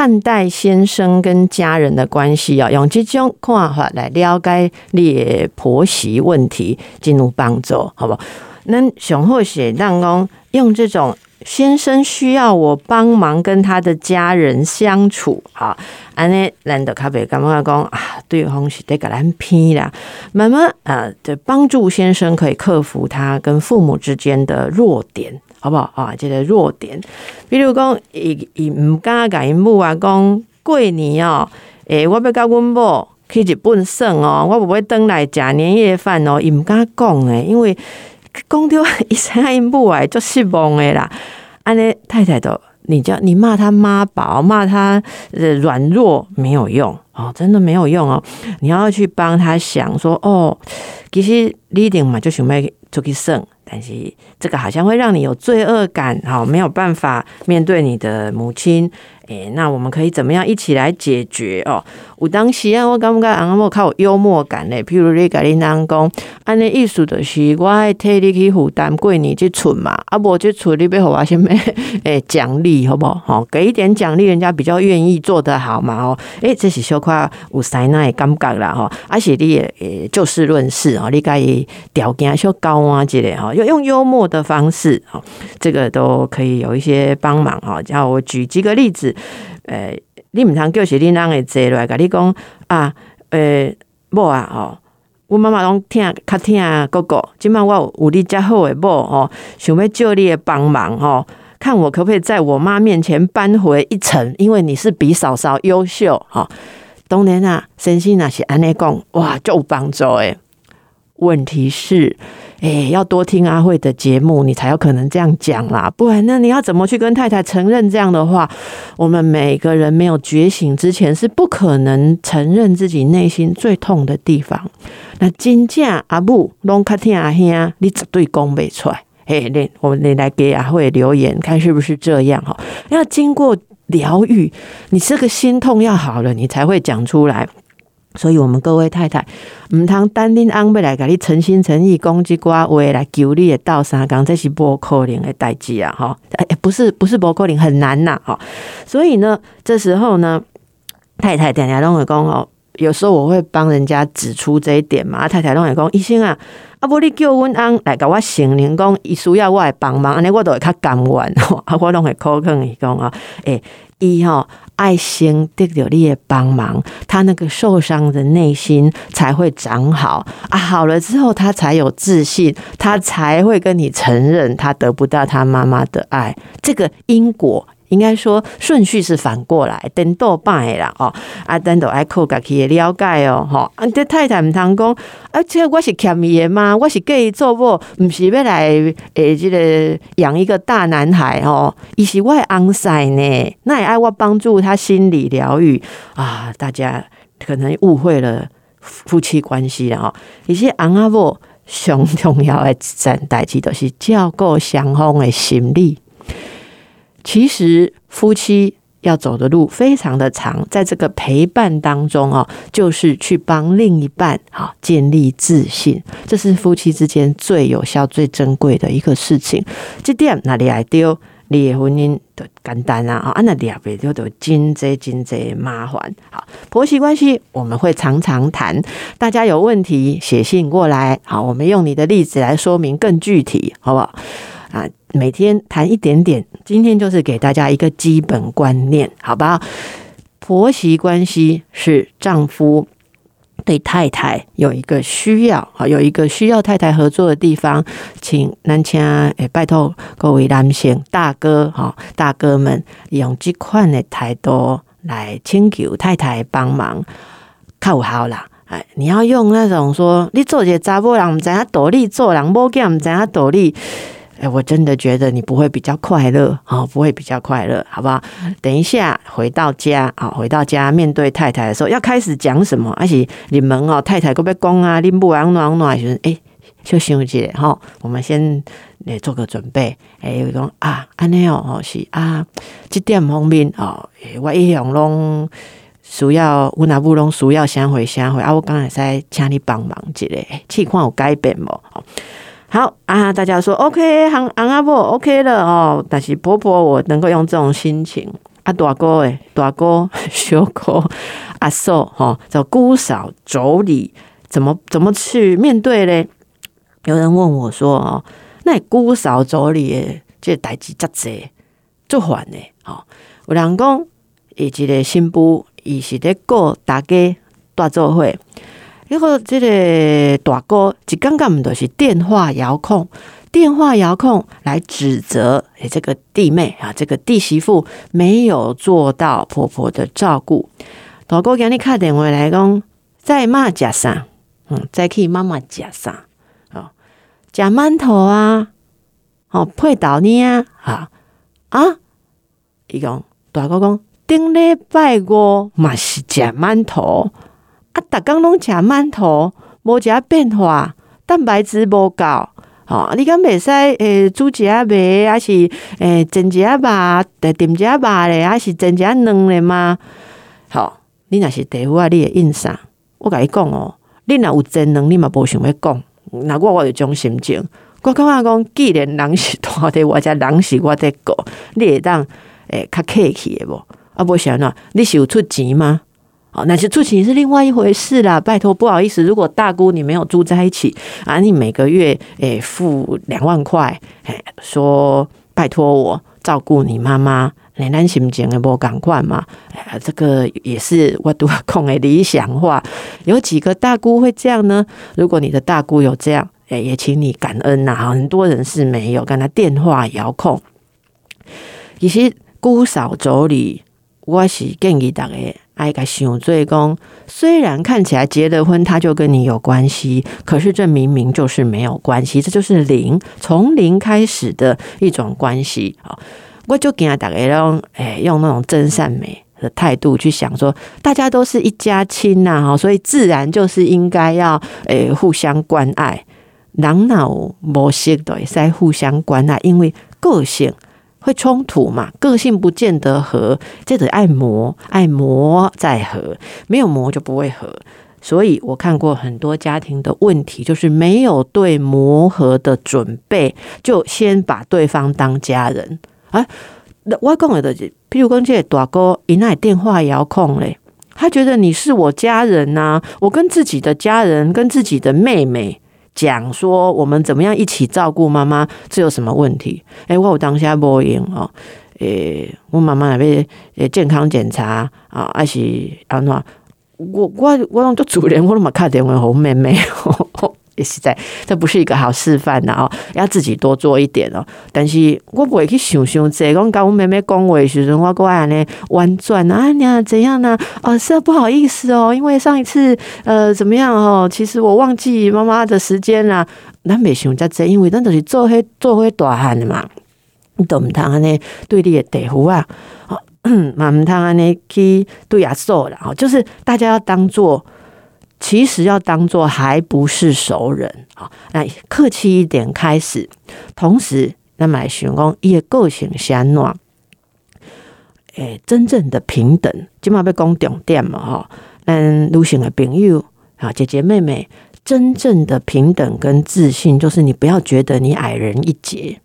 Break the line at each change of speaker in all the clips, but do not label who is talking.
看待先生跟家人的关系啊，用这种看法来了解你的婆媳问题，进入帮助，好不好？那上好是让讲用这种先生需要我帮忙跟他的家人相处，啊，安尼难得咖啡感觉讲啊，对方是得个咱偏啦，慢慢呃，就帮助先生可以克服他跟父母之间的弱点。好不好啊？这个弱点，比如讲，伊伊毋敢甲因母啊讲过年哦，诶，我要甲阮某去日本耍哦，我不会登来食年夜饭哦，伊毋敢讲诶，因为讲着伊生因母啊，就失望诶啦。安尼太太都，你叫你骂他妈宝，骂他软弱没有用哦，真的没有用哦。你要去帮他想说，哦，其实你一定嘛就想要出去耍。但是这个好像会让你有罪恶感，好没有办法面对你的母亲。诶，那我们可以怎么样一起来解决哦？有当时啊，我感觉阿某较有幽默感嘞。譬如你甲恁人讲，安尼意思就是，我爱替你去负担过年即出嘛，啊无即出你要互我什么 诶奖励，好不好？给一点奖励，人家比较愿意做得好嘛。哦，诶，这是小可有塞奈感觉啦，哈。而且你也就事论事哦，你该条件小高啊之类哈，用用幽默的方式，哦，这个都可以有一些帮忙哈。叫我举几个例子。诶，你毋通叫是恁人会坐落来，甲你讲啊，诶，某啊，吼，阮妈妈拢听较听哥哥，即摆我有有你遮好诶某吼，想要借你诶帮忙吼，看我可不可以在我妈面前扳回一城，因为你是比嫂嫂优秀吼。当然啊，先生若是安尼讲，哇，就有帮助诶。问题是。哎，要多听阿慧的节目，你才有可能这样讲啦。不然，那你要怎么去跟太太承认这样的话？我们每个人没有觉醒之前，是不可能承认自己内心最痛的地方。那金价阿布拢卡听阿兄，你绝对讲不出来。嘿，你我们你来给阿慧留言，看是不是这样哈？要经过疗愈，你这个心痛要好了，你才会讲出来。所以，我们各位太太，唔通单拎安要来甲你诚心诚意讲一寡话来求你的道三讲，这是不可能的代志啊！哈，哎，不是，不是不可能，很难呐！哈，所以呢，这时候呢，太太常常拢会讲哦，有时候我会帮人家指出这一点嘛。太太拢会讲，医生啊，啊，不，你叫阮安来甲我承认讲，伊需要我来帮忙，安尼我都会较甘愿。啊，我拢会口肯伊讲啊，诶，伊吼。爱心得到你的帮忙，他那个受伤的内心才会长好啊！好了之后，他才有自信，他才会跟你承认他得不到他妈妈的爱。这个因果。应该说顺序是反过来，等到拜啦哦，啊，等到爱靠家己的了解哦，吼，啊，这太太唔通讲，而且我是欠伊的吗？我是给伊做某，唔是要来诶，这个养一个大男孩哦，伊是我安塞呢，那也爱我帮助他心理疗愈。啊，大家可能误会了夫妻关系了哈，一些安阿某上重要的一件代志，就是照顾双方的心理。其实夫妻要走的路非常的长，在这个陪伴当中哦，就是去帮另一半好建立自信，这是夫妻之间最有效、最珍贵的一个事情。这点哪里来丢？你婚姻的简单啊啊，那两边就都金济金济麻烦。好，婆媳关系我们会常常谈，大家有问题写信过来，好，我们用你的例子来说明更具体，好不好？啊，每天谈一点点。今天就是给大家一个基本观念，好吧？婆媳关系是丈夫对太太有一个需要啊，有一个需要太太合作的地方，请男亲诶，拜托各位男性大哥哈，大哥们用这款的态度来请求太太帮忙，靠好啦！哎，你要用那种说，你做些查甫人唔知影道理，做人某囝唔知影道理。哎，我真的觉得你不会比较快乐哦，不会比较快乐，好不好？等一下回到家啊，回到家面对太太的时候，要开始讲什么？而且你们哦，太太可不可以讲啊？你不安暖暖，就是哎，就休息哈。我们先来做个准备。哎，有讲啊，安尼哦，是啊，这点方面哦，我一向拢需要，我那不拢需要先回先回啊。我刚才在请你帮忙一下，情况有改变无？好啊，大家说 OK，行昂阿婆 OK 了哦。但是婆婆，我能够用这种心情啊，大哥诶，大哥 小哥阿嫂哈，叫姑嫂妯娌，怎么怎么去面对嘞？有人问我说哦，那姑嫂妯娌这代志真济，做烦呢？哦，有人讲，伊一个新妇，伊是咧过大家大做伙。一个这个大哥就刚刚唔都是电话遥控，电话遥控来指责诶，这个弟妹啊，这个弟媳妇没有做到婆婆的照顾。大哥给你开电话来讲，在骂家上，嗯，在去妈妈家上，哦，夹馒头啊，哦，配倒呢啊，啊？啊，伊讲大哥讲，顶礼拜五嘛是夹馒头。啊，逐工拢食馒头，无食变化，蛋白质无够。吼，你敢袂使诶煮一下糜，还是诶蒸一下肉，诶炖一下肉咧，还是蒸一下卵咧吗？吼，你若是地府啊，你会印啥？我甲你讲哦，你若有真卵，你嘛无想要讲。那我我有种心情，我感觉讲，既然人是大的，我者人是我的过，你会当诶较客气诶无？啊，无想喏，你是有出钱吗？好，那是住起是另外一回事啦。拜托，不好意思，如果大姑你没有住在一起啊，你每个月诶付两万块，诶说拜托我照顾你妈妈，你咱心情也无赶快嘛。哎呀，这个也是我都空的理想化。有几个大姑会这样呢？如果你的大姑有这样，诶，也请你感恩呐。很多人是没有，跟他电话遥控。其实姑嫂妯娌，我是建议大家。爱个想罪公，虽然看起来结了婚他就跟你有关系，可是这明明就是没有关系，这就是零，从零开始的一种关系啊！我就给他打个用，哎，用那种真善美的态度去想，说大家都是一家亲呐，哈，所以自然就是应该要诶互相关爱，人脑模式的在互相关爱，因为个性。会冲突嘛？个性不见得合，这得爱磨，爱磨再合，没有磨就不会合。所以我看过很多家庭的问题，就是没有对磨合的准备，就先把对方当家人。啊，我讲的，譬如讲这大哥一那电话遥控嘞，他觉得你是我家人呐，我跟自己的家人，跟自己的妹妹。讲说我们怎么样一起照顾妈妈，这有什么问题？哎，我有当下播音哦，诶，我妈妈那边诶健康检查啊，还是安怎？我我我当做主人，我都嘛看电话好妹妹。也是在，这不是一个好示范呐哦，要自己多做一点哦。但是我不会去想想这，讲跟我妹妹讲话时阵，我过来呢婉转啊，你怎样呢？哦，是不好意思哦，因为上一次呃怎么样哦，其实我忘记妈妈的时间啦。咱没想在这，因为咱都是做黑做黑大汉的嘛，你懂唔通呢？对你的地夫啊，哦，嘛唔通呢去对阿嫂啦，哦，就是大家要当做。其实要当做还不是熟人啊，那客气一点开始，同时那么来询问也个性相暖，诶，真正的平等，今码被讲重点嘛哈，嗯，女性的朋友啊，姐姐妹妹，真正的平等跟自信，就是你不要觉得你矮人一截，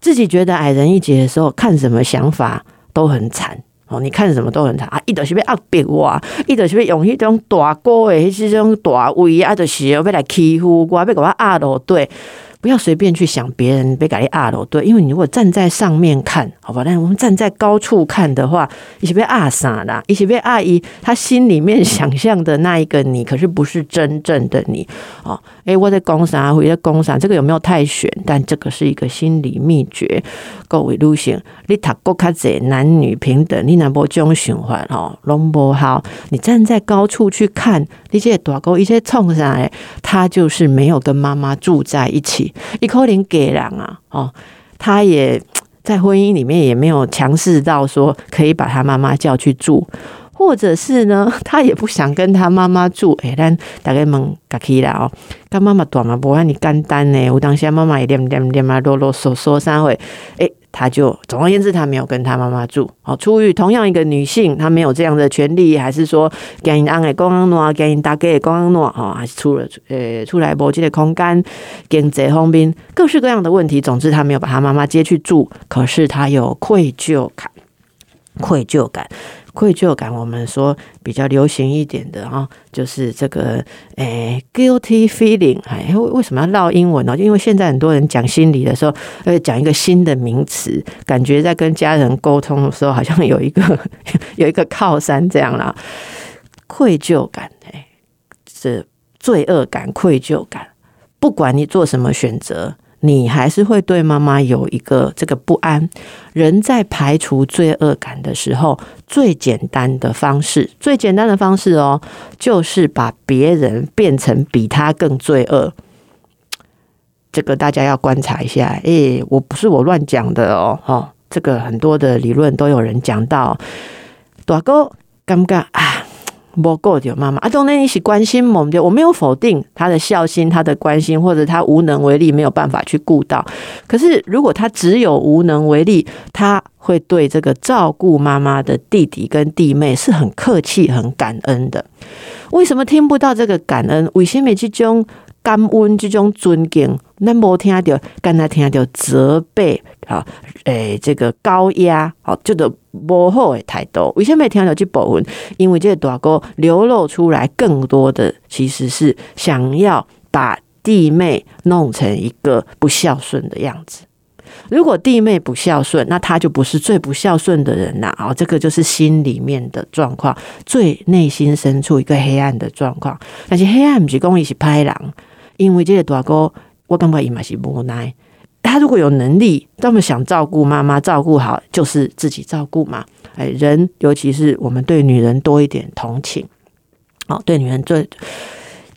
自己觉得矮人一截的时候，看什么想法都很惨。哦，你看什么都很惨啊！伊就是要压迫我，伊就是要用迄种大哥的迄种大威啊，就是要来欺负我，要给我压落对。不要随便去想别人被改二楼，对，因为你如果站在上面看，好吧，但我们站在高处看的话，一起被二傻啦，一起被阿姨他心里面想象的那一个你，可是不是真正的你哦。诶，我在攻啥？我在攻啥？这个有没有太玄？但这个是一个心理秘诀。各位路线，你读国卡者男女平等，你那波这种循环哦，拢不好。你站在高处去看，那些大哥一些冲上来，他就是没有跟妈妈住在一起。系，一可能给人啊，哦，他也在婚姻里面也没有强势到说可以把他妈妈叫去住。或者是呢，他也不想跟他妈妈住，哎，但大概问家起啦哦，跟妈妈短嘛，不让你干单呢。我当下妈妈也念念念嘛，啰啰嗦嗦三回，哎，他就总而言之，他没有跟他妈妈住。好，出于同样一个女性，她没有这样的权利，还是说给你安的公安诺，给你大给公安诺，哦，还是出了呃出来搏击的空间，经济方面各式各样的问题。总之，他没有把他妈妈接去住，可是他有愧疚感，愧疚感。愧疚感，我们说比较流行一点的啊，就是这个诶，guilty feeling。哎，为为什么要绕英文呢？因为现在很多人讲心理的时候，呃，讲一个新的名词，感觉在跟家人沟通的时候，好像有一个 有一个靠山这样啦。愧疚感，哎，是罪恶感、愧疚感，不管你做什么选择。你还是会对妈妈有一个这个不安。人在排除罪恶感的时候，最简单的方式，最简单的方式哦，就是把别人变成比他更罪恶。这个大家要观察一下。诶，我不是我乱讲的哦，哦，这个很多的理论都有人讲到。大哥，尴尬啊。不够的妈妈啊，当然一起关心我们，我没有否定他的孝心，他的关心，或者他无能为力，没有办法去顾到。可是如果他只有无能为力，他会对这个照顾妈妈的弟弟跟弟妹是很客气、很感恩的。为什么听不到这个感恩？为什么这种感恩、这种尊敬，那没听到，刚才听到责备啊？诶，这个高压，好，这个不好的态度。为什么听到这部分？因为这个大哥流露出来更多的，其实是想要把弟妹弄成一个不孝顺的样子。如果弟妹不孝顺，那他就不是最不孝顺的人呐！啊，这个就是心里面的状况，最内心深处一个黑暗的状况。但是黑暗不是讲伊是拍狼，因为这个大哥，我感觉伊嘛是无奈。他如果有能力，这么想照顾妈妈，照顾好就是自己照顾嘛。哎，人尤其是我们对女人多一点同情，哦，对女人最。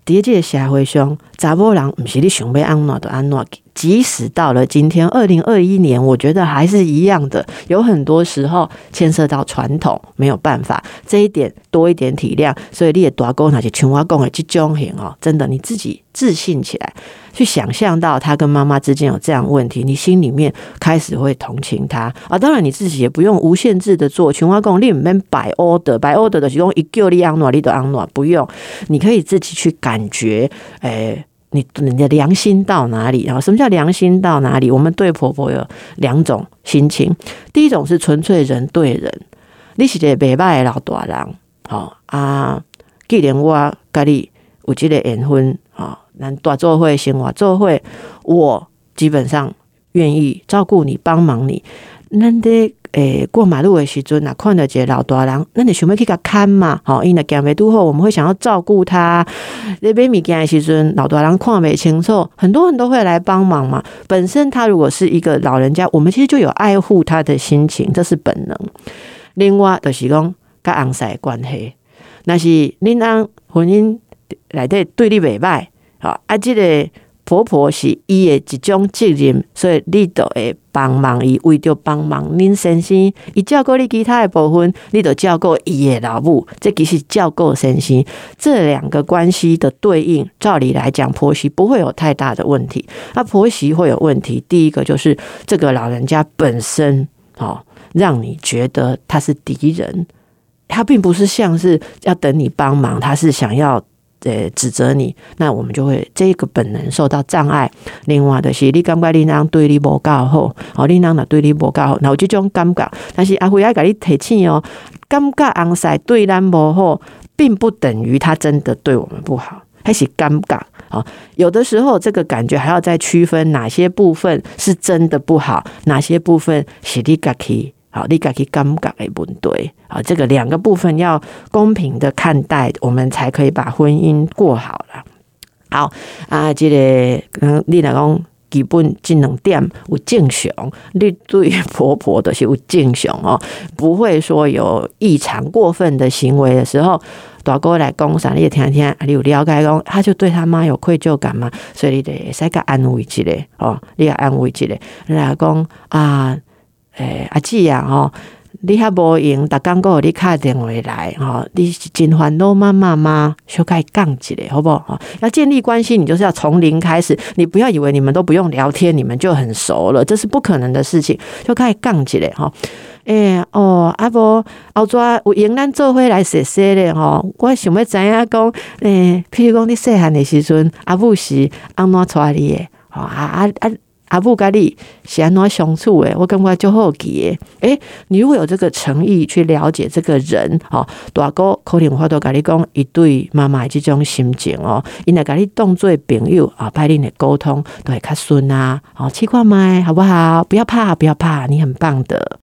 第一届社会上，查某人不是你想要安怎就安怎。即使到了今天二零二一年，我觉得还是一样的。有很多时候牵涉到传统，没有办法，这一点多一点体谅。所以你也大哥那些群蛙共的这种型哦，真的你自己自信起来，去想象到他跟妈妈之间有这样问题，你心里面开始会同情他啊。当然你自己也不用无限制的做群蛙共，你里面摆 order，摆 order 的其中一叫你安诺，你都安诺，不用，你可以自己去感觉，诶。你你的良心到哪里？然后什么叫良心到哪里？我们对婆婆有两种心情，第一种是纯粹人对人，你是个白白的老大人，好啊，既然我跟你有这个缘分，啊，咱大做会生活做会，我基本上愿意照顾你，帮忙你，那得。诶，过马路的时阵啊，看到一个老大人，那你想要去甲看嘛？好，因为行未拄好，我们会想要照顾他。那买物件的时阵，老大人看袂清楚，很多人都会来帮忙嘛。本身他如果是一个老人家，我们其实就有爱护他的心情，这是本能。另外就是讲甲昂塞关系，那是恁安婚姻内底对你袂歹，好啊，这个。婆婆是伊的一种责任，所以你都会帮忙伊，为着帮忙恁先生，伊照顾你其他的部分，你都照顾伊的老母，这其实照顾先生，这两个关系的对应，照理来讲，婆媳不会有太大的问题。那婆媳会有问题，第一个就是这个老人家本身，哦，让你觉得他是敌人，他并不是像是要等你帮忙，他是想要。呃，指责你，那我们就会这个本能受到障碍。另外的是，你感觉你那对你无够好，哦，你那对你无够好，那这种感觉。但是阿辉要给你提醒哦，感觉昂塞对咱无好，并不等于他真的对我们不好，还是尴尬啊。有的时候，这个感觉还要再区分哪些部分是真的不好，哪些部分是你家己。好，你该去尴尬的问对，好，这个两个部分要公平的看待，我们才可以把婚姻过好了。好啊，这个嗯，你来讲基本这两点有正常，你对婆婆的是有正常哦，不会说有异常过分的行为的时候。大哥来讲啥，你也听听，你有了解讲，他就对他妈有愧疚感嘛，所以你得使个安慰一下哦，你要安慰一下，你来讲啊，诶，阿姊啊，吼，你还无用，逐工个你敲电话来，吼，你是真烦恼妈妈吗？就该讲一下，好不好？要建立关系，你就是要从零开始，你不要以为你们都不用聊天，你们就很熟了，这是不可能的事情，就开始讲起来，哈。诶哦，啊无后遮有闲咱做伙来说说咧吼，我想要知影讲，诶，譬如讲你细汉的时阵，阿母是安怎带你诶？吼啊啊啊！阿母甲你是安怎相处诶？我感觉就好奇诶。诶，你如果有这个诚意去了解这个人，吼，大哥可能话都甲你讲一对妈妈的即种心情哦，因来甲你当做朋友啊，拜恁的沟通都会较顺啊。好，试看麦好不好？不要怕，不要怕，你很棒的。